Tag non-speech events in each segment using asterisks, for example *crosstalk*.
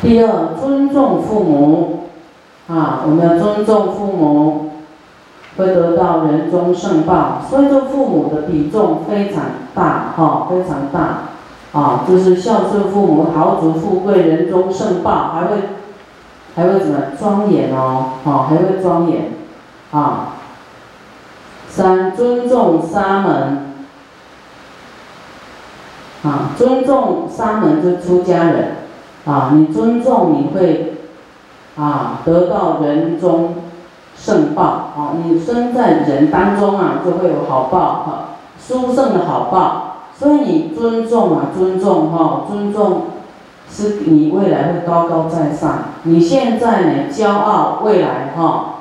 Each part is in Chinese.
第二，尊重父母，啊，我们要尊重父母，会得到人中圣报。所以，这父母的比重非常大，哈，非常大，啊，就是孝顺父母，豪族富贵，人中圣报，还会，还会怎么庄严哦，啊，还会庄严，啊。三，尊重沙门，啊，尊重沙门就出家人。啊，你尊重你会，啊，得到人中圣报啊！你生在人当中啊，就会有好报哈，殊胜的好报。所以你尊重啊，尊重哈，尊重是你未来会高高在上。你现在呢骄傲，未来哈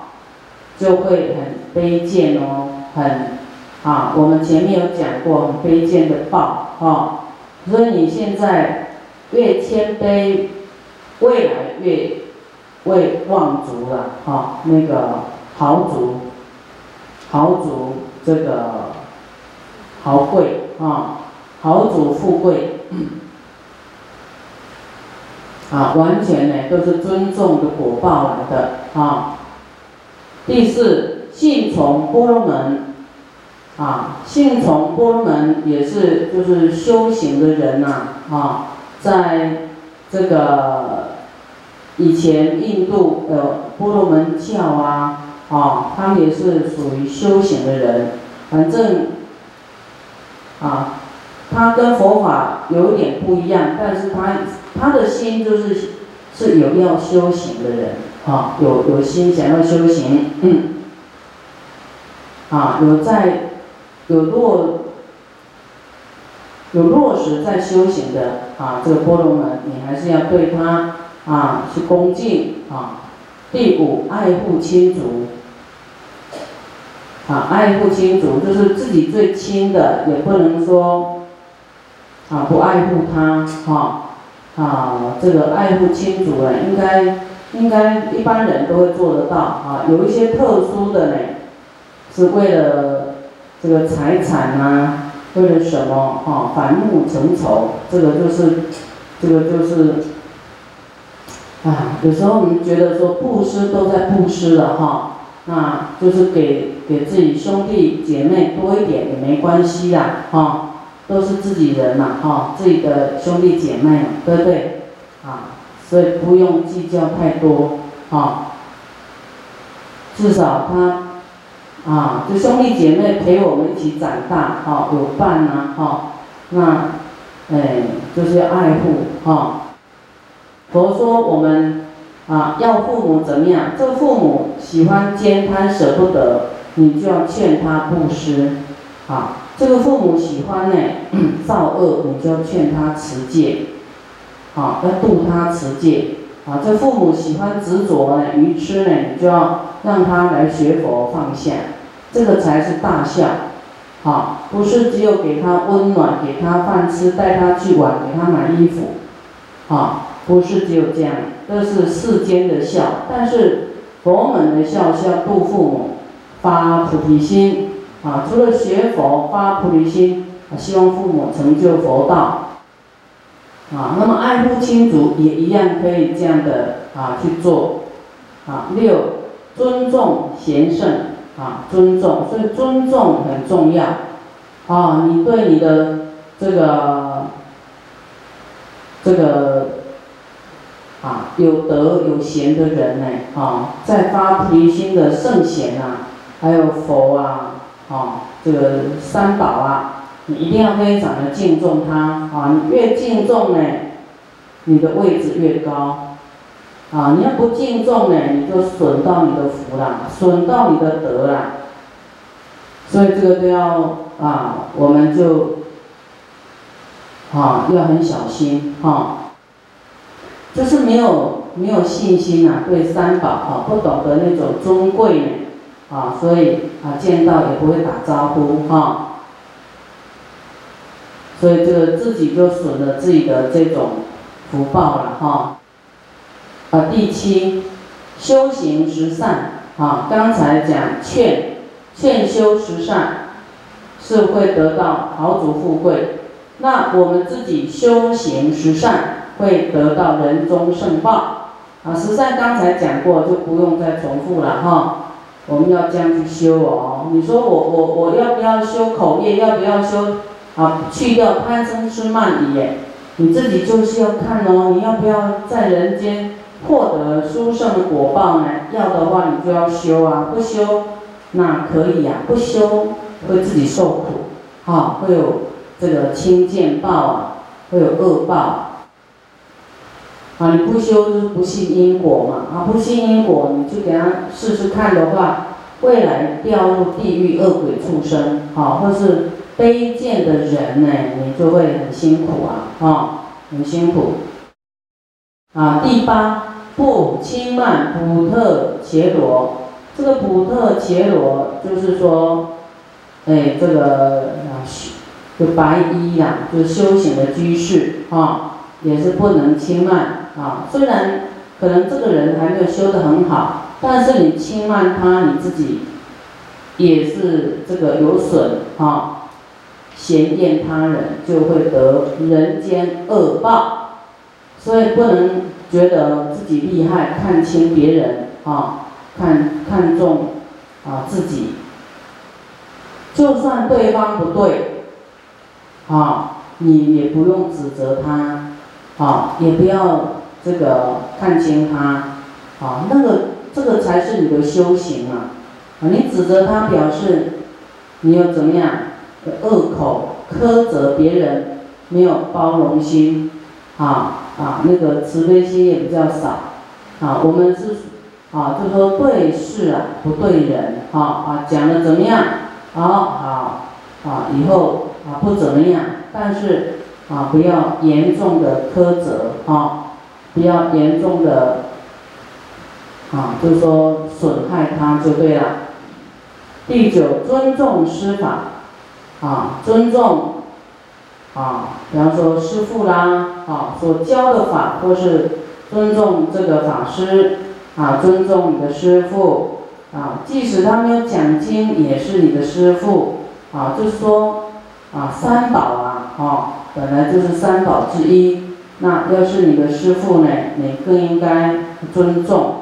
就会很卑贱哦，很啊，我们前面有讲过很卑贱的报哈。所以你现在。越谦卑，未来越为望族了哈，那个豪族，豪族这个豪贵啊，豪族富贵，啊，完全呢都是尊重的果报来的啊。第四，信从波罗门，啊，信从波罗门也是就是修行的人呐啊。在这个以前，印度的波罗门教啊，啊，他们也是属于修行的人。反正啊，他跟佛法有点不一样，但是他他的心就是是有要修行的人啊，有有心想要修行，嗯，啊，有在有落。有落实在修行的啊，这个波罗门，你还是要对他啊去恭敬啊。第五，爱护亲族，啊，爱护亲族就是自己最亲的，也不能说啊不爱护他哈啊，这个爱护亲族呢，应该应该一般人都会做得到啊。有一些特殊的呢，是为了这个财产啊。为了什么？哈，反目成仇，这个就是，这个就是，啊，有时候我们觉得说布施都在布施了哈，那就是给给自己兄弟姐妹多一点也没关系啦，哈，都是自己人嘛，哈，自己的兄弟姐妹，对不对？啊，所以不用计较太多，哈，至少他。啊，就兄弟姐妹陪我们一起长大，哈，有伴呐，哈，那，哎，就是要爱护，哈。佛说我们啊，要父母怎么样？这个父母喜欢兼贪舍不得，你就要劝他布施，啊，这个父母喜欢呢 *clears throat* 造恶，你就要劝他持戒，啊，要度他持戒，啊，这父母喜欢执着呢愚痴呢，你就要。让他来学佛放下，这个才是大孝，好，不是只有给他温暖，给他饭吃，带他去玩，给他买衣服，好，不是只有这样，这是世间的孝。但是佛门的孝是要度父母，发菩提心，啊，除了学佛发菩提心，希望父母成就佛道，啊，那么爱护亲族也一样可以这样的啊去做，啊六。尊重贤圣啊，尊重，所以尊重很重要啊。你对你的这个这个啊有德有贤的人呢啊，在发菩提心的圣贤啊，还有佛啊啊，这个三宝啊，你一定要非常的敬重他啊。你越敬重呢，你的位置越高。啊，你要不敬重呢，你就损到你的福了，损到你的德了。所以这个都要啊，我们就啊要很小心哈。就是没有没有信心啊，对三宝啊不懂得那种尊贵啊，所以啊见到也不会打招呼哈。所以这个自己就损了自己的这种福报了哈。啊，第七，修行十善啊，刚才讲劝劝修十善，是会得到豪族富贵。那我们自己修行十善，会得到人中圣报。啊，实在刚才讲过，就不用再重复了哈。我们要这样去修哦。你说我我我要不要修口业？要不要修啊？去掉贪嗔痴慢疑，你自己就是要看哦。你要不要在人间获得殊胜的果报呢？要的话，你就要修啊。不修，那可以呀。不修会自己受苦，啊，会有这个轻贱报啊，会有恶报。啊，你不修就是不信因果嘛！啊，不信因果，你就给他试试看的话，未来掉入地狱恶鬼畜生，啊，或是卑贱的人呢，你就会很辛苦啊，啊，很辛苦。啊，第八，不轻慢普特伽罗，这个普特伽罗就是说，哎，这个啊，就白衣呀，就是修行的居士啊，也是不能轻慢。啊，虽然可能这个人还没有修得很好，但是你轻慢他，你自己也是这个有损啊，嫌厌他人就会得人间恶报，所以不能觉得自己厉害，看轻别人啊，看看重啊自己，就算对方不对，啊，你也不用指责他，啊，也不要。这个看清他，啊，那个这个才是你的修行啊！啊，你指责他，表示你有怎么样恶口，苛责别人，没有包容心，啊啊，那个慈悲心也比较少，啊，我们是啊，就说对事啊，不对人，啊啊，讲的怎么样？好好啊，以后啊不怎么样，但是啊不要严重的苛责，啊。不要严重的，啊，就说损害他就对了。第九，尊重师法，啊，尊重，啊，比方说师父啦，啊，所教的法，或是尊重这个法师，啊，尊重你的师父，啊，即使他没有讲经，也是你的师父，啊，就是说，啊，三宝啊，啊，本来就是三宝之一。那要是你的师傅呢，你更应该尊重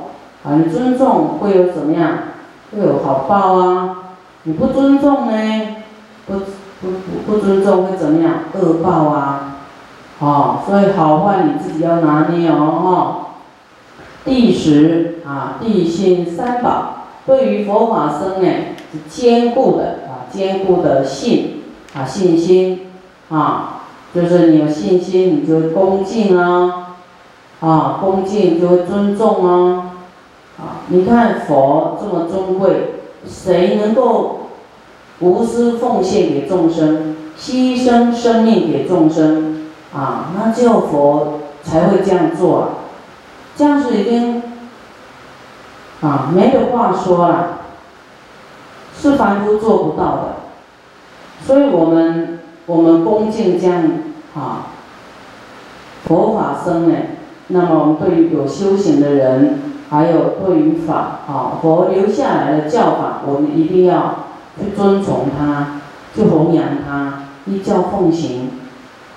啊！你尊重会有怎么样？会有好报啊！你不尊重呢，不不不不尊重会怎么样？恶报啊！哦，所以好坏你自己要拿捏哦，哈。第十啊，地心三宝对于佛法僧呢是坚固的啊，坚固的信啊，信心啊。就是你有信心，你就会恭敬啊，啊，恭敬就会尊重啊，啊，你看佛这么尊贵，谁能够无私奉献给众生，牺牲生命给众生啊？那只有佛才会这样做啊，这样子已经啊没有话说了，是凡夫做不到的，所以我们。我们恭敬这样啊，佛法僧呢，那么我们对于有修行的人，还有对于法啊，佛留下来的教法，我们一定要去遵从他，去弘扬他，依教奉行，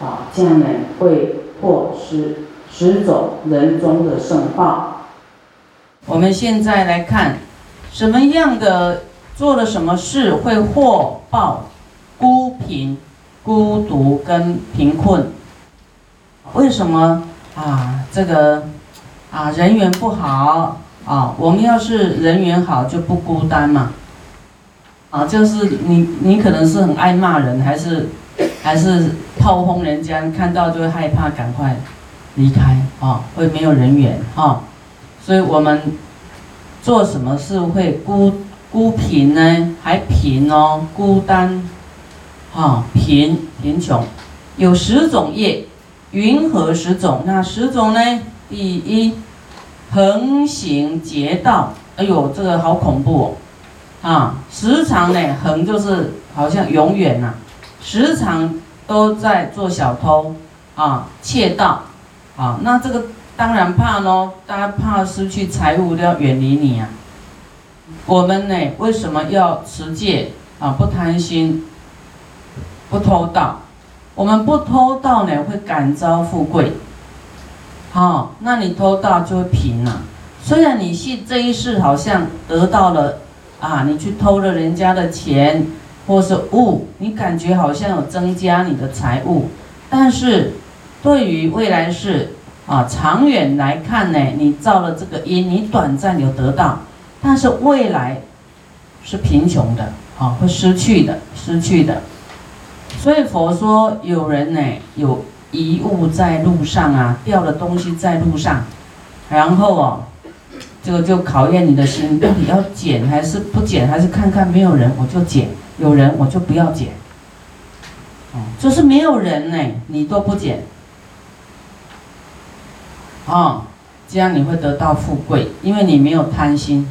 啊，这样呢会获失十种人中的圣报。我们现在来看，什么样的做了什么事会获报孤贫。孤独跟贫困，为什么啊？这个啊，人缘不好啊。我们要是人缘好，就不孤单嘛。啊，就是你，你可能是很爱骂人，还是还是炮轰人家，看到就会害怕，赶快离开啊，会没有人缘哈。所以我们做什么事会孤孤贫呢？还贫哦，孤单。啊，贫贫穷，有十种业，云何十种？那十种呢？第一，横行劫道。哎呦，这个好恐怖哦！啊，时常呢，横就是好像永远呐，时常都在做小偷啊，窃盗啊。那这个当然怕喽，大家怕失去财物，都要远离你啊。我们呢，为什么要持戒啊？不贪心。不偷盗，我们不偷盗呢，会感召富贵，好，那你偷盗就会贫了。虽然你是这一世好像得到了啊，你去偷了人家的钱或是物，你感觉好像有增加你的财物，但是对于未来世啊，长远来看呢，你造了这个因，你短暂有得到，但是未来是贫穷的啊，会失去的，失去的。所以佛说，有人呢有遗物在路上啊，掉了东西在路上，然后哦。这个就考验你的心，到底要捡还是不捡，还是看看没有人我就捡，有人我就不要捡。哦，就是没有人呢，你都不捡。哦，这样你会得到富贵，因为你没有贪心。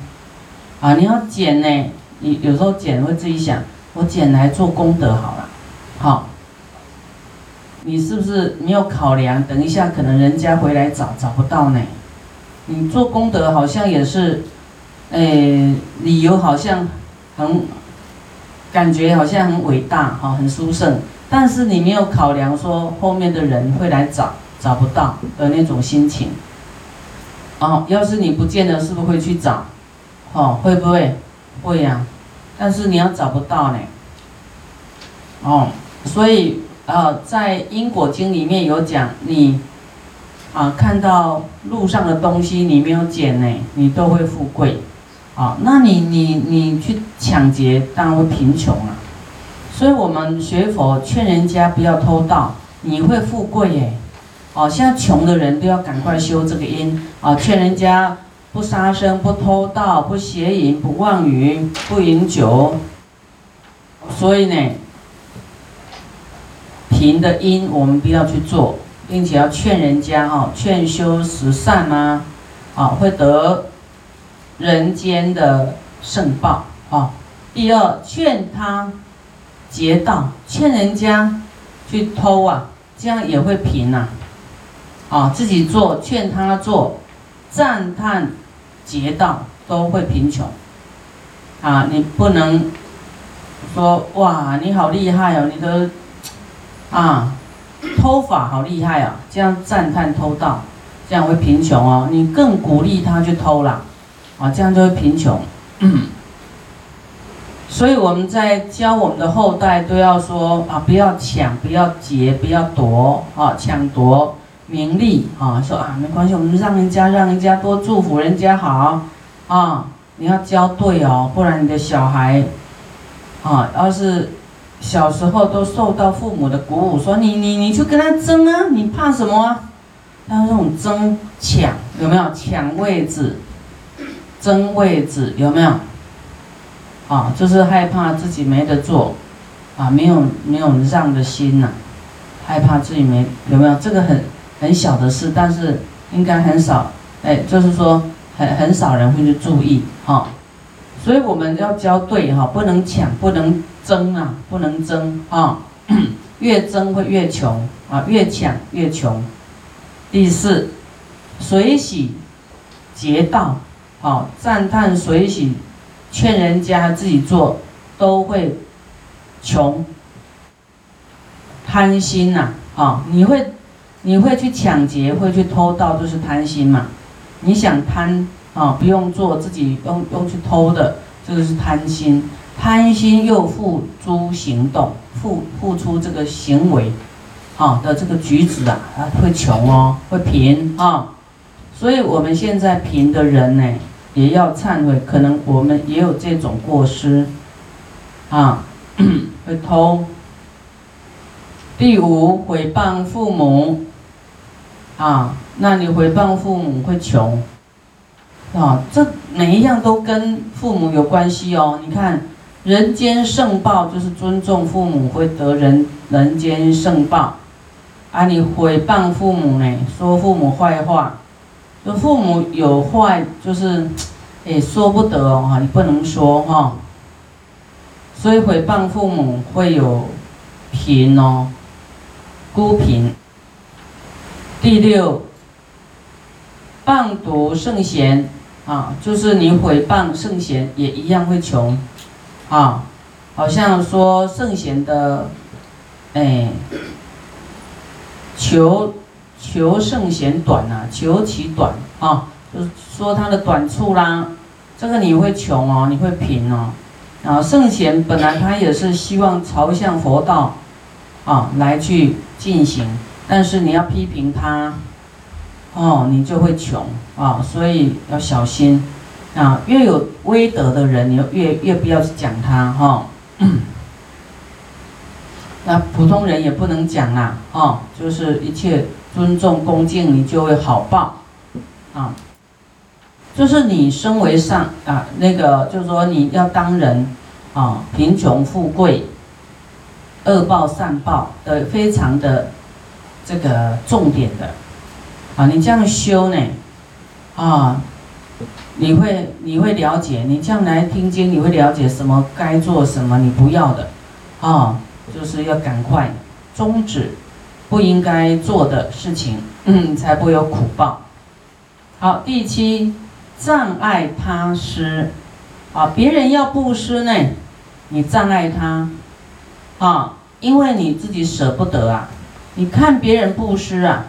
啊，你要捡呢，你有时候捡会自己想，我捡来做功德好了。好，你是不是没有考量？等一下可能人家回来找找不到呢？你做功德好像也是，诶，理由好像很，感觉好像很伟大哈，很殊胜，但是你没有考量说后面的人会来找找不到的那种心情。哦，要是你不见了是不是会去找？哦，会不会？会呀，但是你要找不到呢。哦，所以呃，在因果经里面有讲你。啊，看到路上的东西你没有捡呢，你都会富贵，啊，那你你你去抢劫，当然会贫穷啊。所以我们学佛劝人家不要偷盗，你会富贵耶。哦，现在穷的人都要赶快修这个因，啊，劝人家不杀生、不偷盗、不邪淫、不妄语、不饮酒。所以呢，贫的因我们不要去做。并且要劝人家哈，劝修十善吗？啊，会得人间的圣报啊。第二，劝他劫道，劝人家去偷啊，这样也会贫呐。啊，自己做，劝他做，赞叹劫道都会贫穷。啊，你不能说哇，你好厉害哦，你的啊。偷法好厉害啊！这样赞叹偷盗，这样会贫穷哦。你更鼓励他去偷啦，啊，这样就会贫穷。所以我们在教我们的后代都要说啊，不要抢，不要劫，不要夺啊，抢夺名利啊。说啊，没关系，我们让人家让人家多祝福人家好啊。你要教对哦，不然你的小孩啊，要是。小时候都受到父母的鼓舞，说你你你去跟他争啊，你怕什么啊？那种争抢有没有抢位置、争位置有没有？啊，就是害怕自己没得做，啊，没有没有让的心呐，害怕自己没有没有？这个很很小的事，但是应该很少，哎，就是说很很少人会去注意哈。所以我们要教对哈，不能抢，不能争啊，不能争啊，*clears throat* 越争会越穷啊，越抢越穷。第四，水洗劫道，好赞叹水洗，劝人家自己做都会穷，贪心呐，啊，你会你会去抢劫，会去偷盗，就是贪心嘛，你想贪。啊，不用做，自己用用去偷的，这个是贪心，贪心又付诸行动，付付出这个行为，啊的这个举止啊，啊会穷哦，会贫啊，所以我们现在贫的人呢，也要忏悔，可能我们也有这种过失，啊，*coughs* 会偷。第五，毁谤父母，啊，那你毁谤父母会穷。啊，这每一样都跟父母有关系哦。你看，人间圣报就是尊重父母会得人人间圣报，啊，你毁谤父母呢，说父母坏话，说父母有坏就是，也，说不得哦，你不能说哈。所以毁谤父母会有贫哦，孤贫。第六，谤读圣贤。啊，就是你毁谤圣贤也一样会穷，啊，好像说圣贤的，哎，求求圣贤短呐，求其短啊，就是说他的短处啦。这个你会穷哦，你会贫哦。啊，圣贤本来他也是希望朝向佛道啊来去进行，但是你要批评他，哦，你就会穷啊，所以要小心啊。越有威德的人，你越越不要去讲他哈。*clears throat* 那普通人也不能讲啊，哦，就是一切尊重恭敬，你就会好报啊。就是你身为上啊，那个就是说你要当人啊，贫穷富贵，恶报善报的非常的这个重点的啊，你这样修呢啊，你会你会了解，你将来听经，你会了解什么该做什么，你不要的啊，就是要赶快终止不应该做的事情，嗯，才不会有苦报。好，第七。障碍他施，啊，别人要布施呢，你障碍他，啊，因为你自己舍不得啊，你看别人布施啊，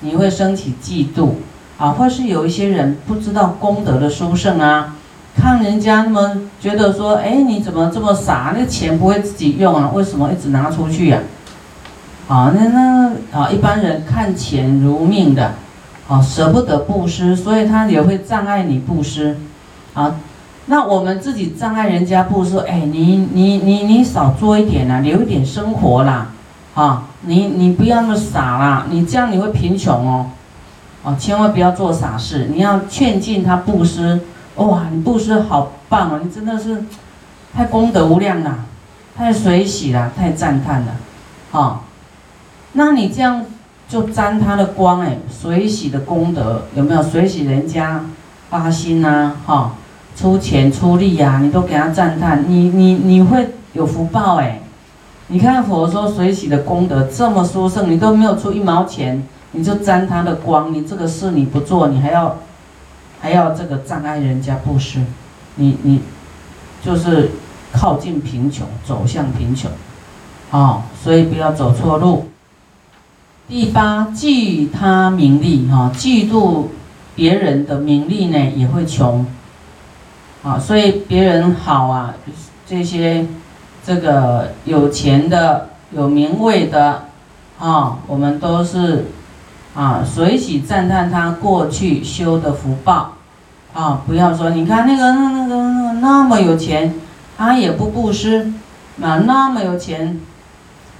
你会升起嫉妒，啊，或是有一些人不知道功德的殊胜啊，看人家那么觉得说，哎，你怎么这么傻？那钱不会自己用啊，为什么一直拿出去呀？啊，那那啊，一般人看钱如命的。啊，舍不得布施，所以他也会障碍你布施，啊，那我们自己障碍人家布施，哎，你你你你少做一点啦，留一点生活啦，啊，你你不要那么傻啦，你这样你会贫穷哦，啊，千万不要做傻事，你要劝进他布施，哇，你布施好棒哦，你真的是太功德无量了，太随喜了，太赞叹了，啊，那你这样。就沾他的光哎，水洗的功德有没有？水洗人家发心呐，哈，出钱出力呀，你都给他赞叹，你你你会有福报哎。你看佛说水洗的功德这么殊胜，你都没有出一毛钱，你就沾他的光，你这个事你不做，你还要还要这个障碍人家布施，你你就是靠近贫穷，走向贫穷，啊，所以不要走错路。第八，嫉他名利，哈，嫉妒别人的名利呢，也会穷，啊，所以别人好啊，这些这个有钱的、有名位的，啊，我们都是啊，随喜赞叹他过去修的福报，啊，不要说你看那个那那个那么有钱，他也不布施，啊，那么有钱。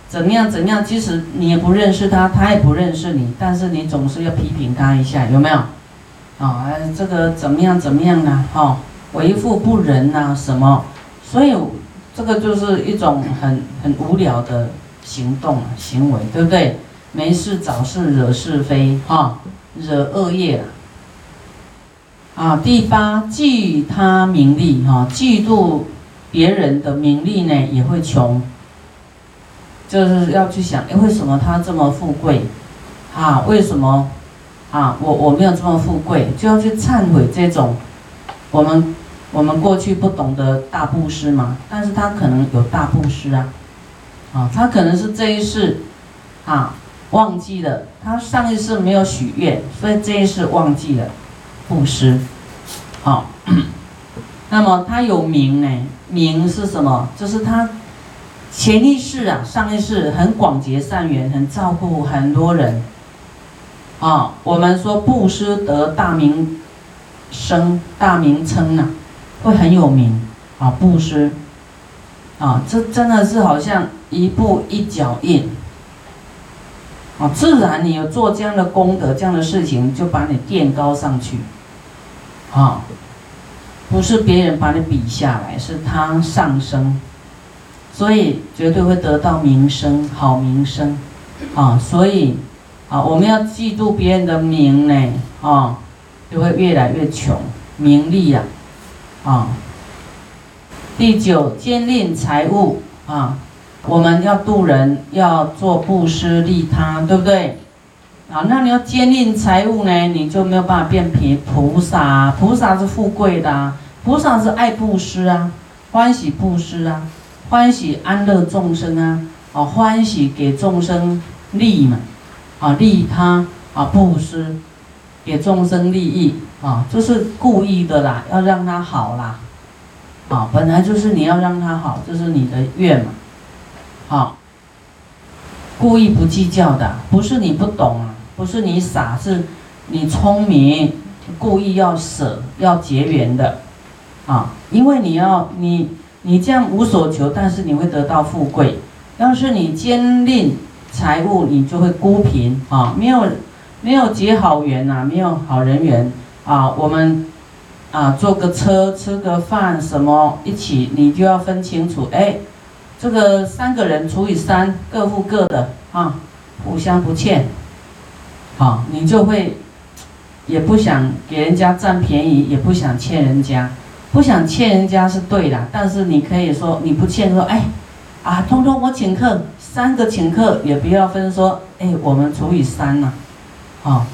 怎么样？怎么样？即使你也不认识他，他也不认识你，但是你总是要批评他一下，有没有？啊，这个怎么样？怎么样呢？哈，为富不仁呐，什么？所以这个就是一种很很无聊的行动行为，对不对？没事找事惹是非，哈，惹恶业啊，第八，嫉他名利，哈，嫉妒别人的名利呢，也会穷。就是要去想，哎，为什么他这么富贵？啊，为什么？啊，我我没有这么富贵，就要去忏悔这种，我们我们过去不懂得大布施嘛，但是他可能有大布施啊，啊，他可能是这一世，啊，忘记了，他上一世没有许愿，所以这一世忘记了布施，好，*coughs* 那么他有名呢？名是什么？就是他。前一世啊，上一世很广结善缘，很照顾很多人，啊，我们说布施得大名声、大名称呐，会很有名啊，布施，啊，这真的是好像一步一脚印，啊，自然你有做这样的功德、这样的事情，就把你垫高上去，啊，不是别人把你比下来，是他上升。所以绝对会得到名声，好名声，啊，所以啊，我们要嫉妒别人的名呢，啊，就会越来越穷，名利呀，啊。第九，兼令财物啊，我们要渡人，要做布施利他，对不对？啊，那你要坚令财物呢，你就没有办法变贫菩萨，菩萨是富贵的，菩萨是爱布施啊，欢喜布施啊。欢喜安乐众生啊，啊欢喜给众生利嘛，啊利他啊，布施，给众生利益啊，就是故意的啦，要让他好啦，啊，本来就是你要让他好，这是你的愿嘛，好，故意不计较的，不是你不懂啊，不是你傻，是你聪明，故意要舍，要结缘的，啊，因为你要你你这样无所求，但是你会得到富贵，要是你坚定财物，你就会孤贫啊，没有。没有结好缘呐，没有好人缘啊，我们啊坐个车吃个饭什么一起，你就要分清楚，哎，这个三个人除以三，各付各的啊，互相不欠，好，你就会也不想给人家占便宜，也不想欠人家，不想欠人家是对的，但是你可以说你不欠说，哎，啊，通通我请客，三个请客也不要分说，哎，我们除以三呐。好，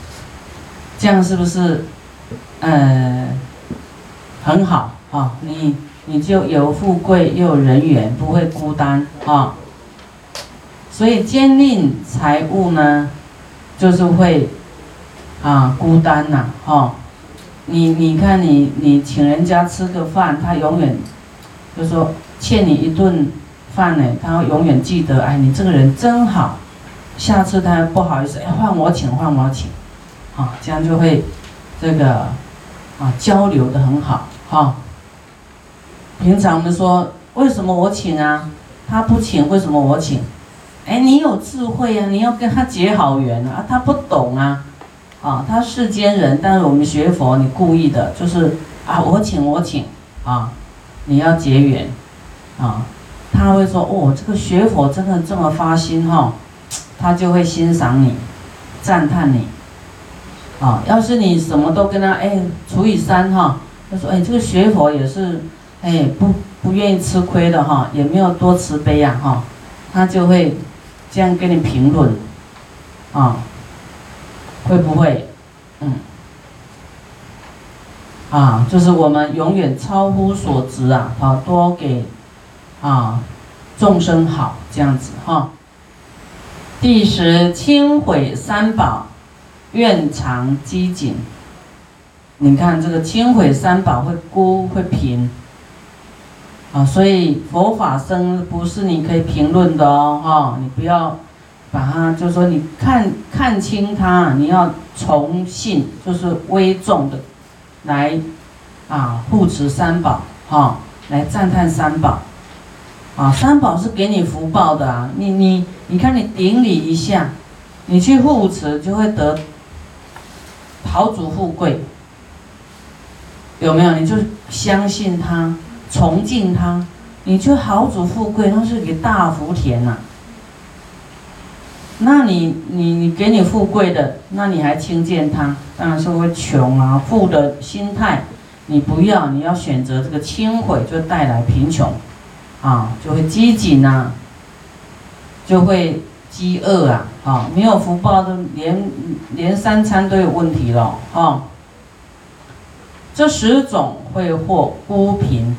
这样是不是，呃，很好啊？你你就有富贵又有人缘，不会孤单啊。所以坚定财物呢，就是会啊孤单呐，哈。你你看你你请人家吃个饭，他永远就说欠你一顿饭呢，他永远记得，哎，你这个人真好。下次他不好意思，哎，换我请，换我请，啊，这样就会这个啊交流的很好，哈。平常我们说，为什么我请啊？他不请，为什么我请？哎，你有智慧啊，你要跟他结好缘啊。他不懂啊，啊，他世间人，但是我们学佛，你故意的，就是啊，我请我请，啊，你要结缘，啊，他会说，哦，这个学佛真的这么发心哈。他就会欣赏你，赞叹你，啊，要是你什么都跟他哎除以三哈，他说哎这个学佛也是，哎不不愿意吃亏的哈，也没有多慈悲呀哈，他就会这样跟你评论，啊，会不会？嗯，啊，就是我们永远超乎所值啊，啊多给啊众生好这样子哈。第十，轻毁三宝，愿长积谨。你看这个轻毁三宝会孤会贫啊，所以佛法僧不是你可以评论的哦，哈，你不要把它就是说你看看清它，你要崇信，就是微重的来啊护持三宝，哈，来赞叹三宝。啊，三宝是给你福报的啊！你你你看，你顶礼一下，你去护持就会得豪族富贵，有没有？你就相信他，崇敬他，你就豪主富贵，那是给大福田呐。那你你你给你富贵的，那你还轻贱他，当然是会穷啊，富的心态，你不要，你要选择这个轻毁，就带来贫穷。啊，就会饥馑呐，就会饥饿啊，啊，没有福报的，连连三餐都有问题了，啊，这十种会获孤贫，